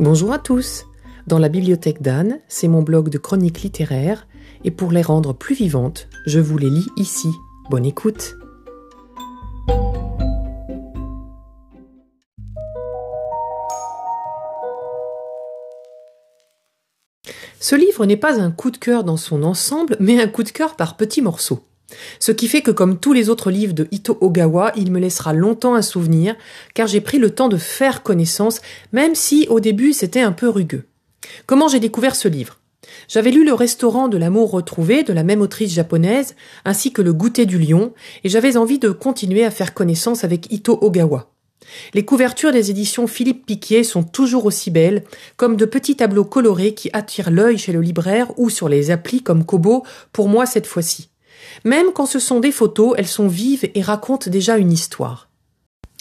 Bonjour à tous. Dans la bibliothèque d'Anne, c'est mon blog de chroniques littéraires, et pour les rendre plus vivantes, je vous les lis ici. Bonne écoute. Ce livre n'est pas un coup de cœur dans son ensemble, mais un coup de cœur par petits morceaux. Ce qui fait que comme tous les autres livres de Ito Ogawa, il me laissera longtemps un souvenir, car j'ai pris le temps de faire connaissance, même si au début c'était un peu rugueux. Comment j'ai découvert ce livre? J'avais lu Le restaurant de l'amour retrouvé de la même autrice japonaise, ainsi que Le goûter du lion, et j'avais envie de continuer à faire connaissance avec Ito Ogawa. Les couvertures des éditions Philippe Piquier sont toujours aussi belles, comme de petits tableaux colorés qui attirent l'œil chez le libraire ou sur les applis comme Kobo, pour moi cette fois-ci. Même quand ce sont des photos, elles sont vives et racontent déjà une histoire.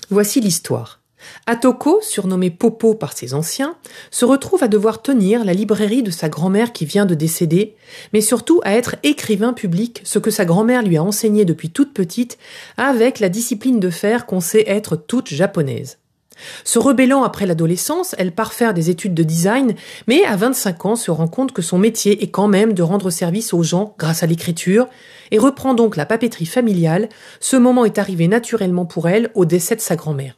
Voici l'histoire. Atoko, surnommé Popo par ses anciens, se retrouve à devoir tenir la librairie de sa grand-mère qui vient de décéder, mais surtout à être écrivain public, ce que sa grand-mère lui a enseigné depuis toute petite, avec la discipline de faire qu'on sait être toute japonaise. Se rebellant après l'adolescence, elle part faire des études de design, mais à 25 ans se rend compte que son métier est quand même de rendre service aux gens grâce à l'écriture, et reprend donc la papeterie familiale. Ce moment est arrivé naturellement pour elle au décès de sa grand-mère.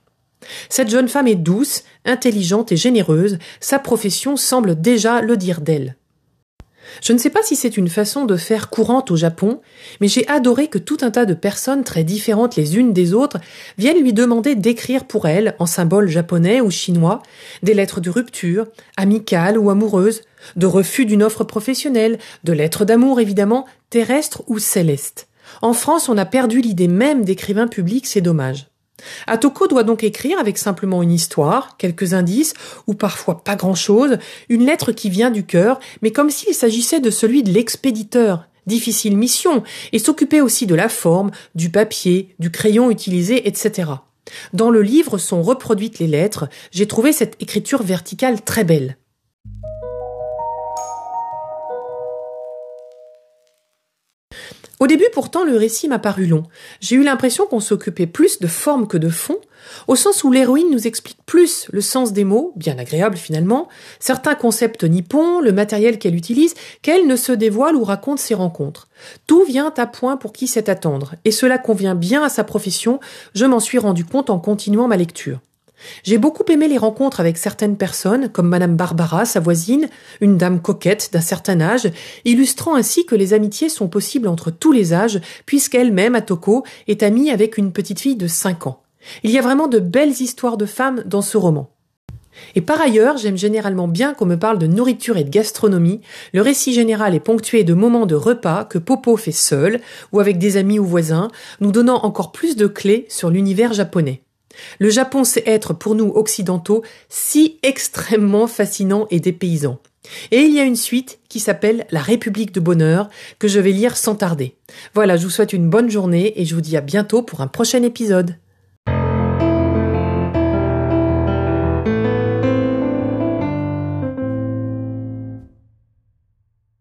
Cette jeune femme est douce, intelligente et généreuse, sa profession semble déjà le dire d'elle. Je ne sais pas si c'est une façon de faire courante au Japon, mais j'ai adoré que tout un tas de personnes très différentes les unes des autres viennent lui demander d'écrire pour elle, en symbole japonais ou chinois, des lettres de rupture, amicales ou amoureuses, de refus d'une offre professionnelle, de lettres d'amour évidemment, terrestres ou célestes. En France, on a perdu l'idée même d'écrivain public, c'est dommage. Atoko doit donc écrire avec simplement une histoire, quelques indices, ou parfois pas grand-chose, une lettre qui vient du cœur, mais comme s'il s'agissait de celui de l'expéditeur. Difficile mission, et s'occuper aussi de la forme, du papier, du crayon utilisé, etc. Dans le livre sont reproduites les lettres, j'ai trouvé cette écriture verticale très belle. Au début pourtant le récit m'a paru long. J'ai eu l'impression qu'on s'occupait plus de forme que de fond, au sens où l'héroïne nous explique plus le sens des mots, bien agréable finalement, certains concepts nippons, le matériel qu'elle utilise, qu'elle ne se dévoile ou raconte ses rencontres. Tout vient à point pour qui sait attendre, et cela convient bien à sa profession, je m'en suis rendu compte en continuant ma lecture. J'ai beaucoup aimé les rencontres avec certaines personnes, comme Madame Barbara, sa voisine, une dame coquette d'un certain âge, illustrant ainsi que les amitiés sont possibles entre tous les âges, puisqu'elle-même, Atoko, est amie avec une petite fille de cinq ans. Il y a vraiment de belles histoires de femmes dans ce roman. Et par ailleurs, j'aime généralement bien qu'on me parle de nourriture et de gastronomie. Le récit général est ponctué de moments de repas que Popo fait seul ou avec des amis ou voisins, nous donnant encore plus de clés sur l'univers japonais. Le Japon sait être pour nous occidentaux si extrêmement fascinant et dépaysant. Et il y a une suite qui s'appelle La République de Bonheur que je vais lire sans tarder. Voilà, je vous souhaite une bonne journée et je vous dis à bientôt pour un prochain épisode.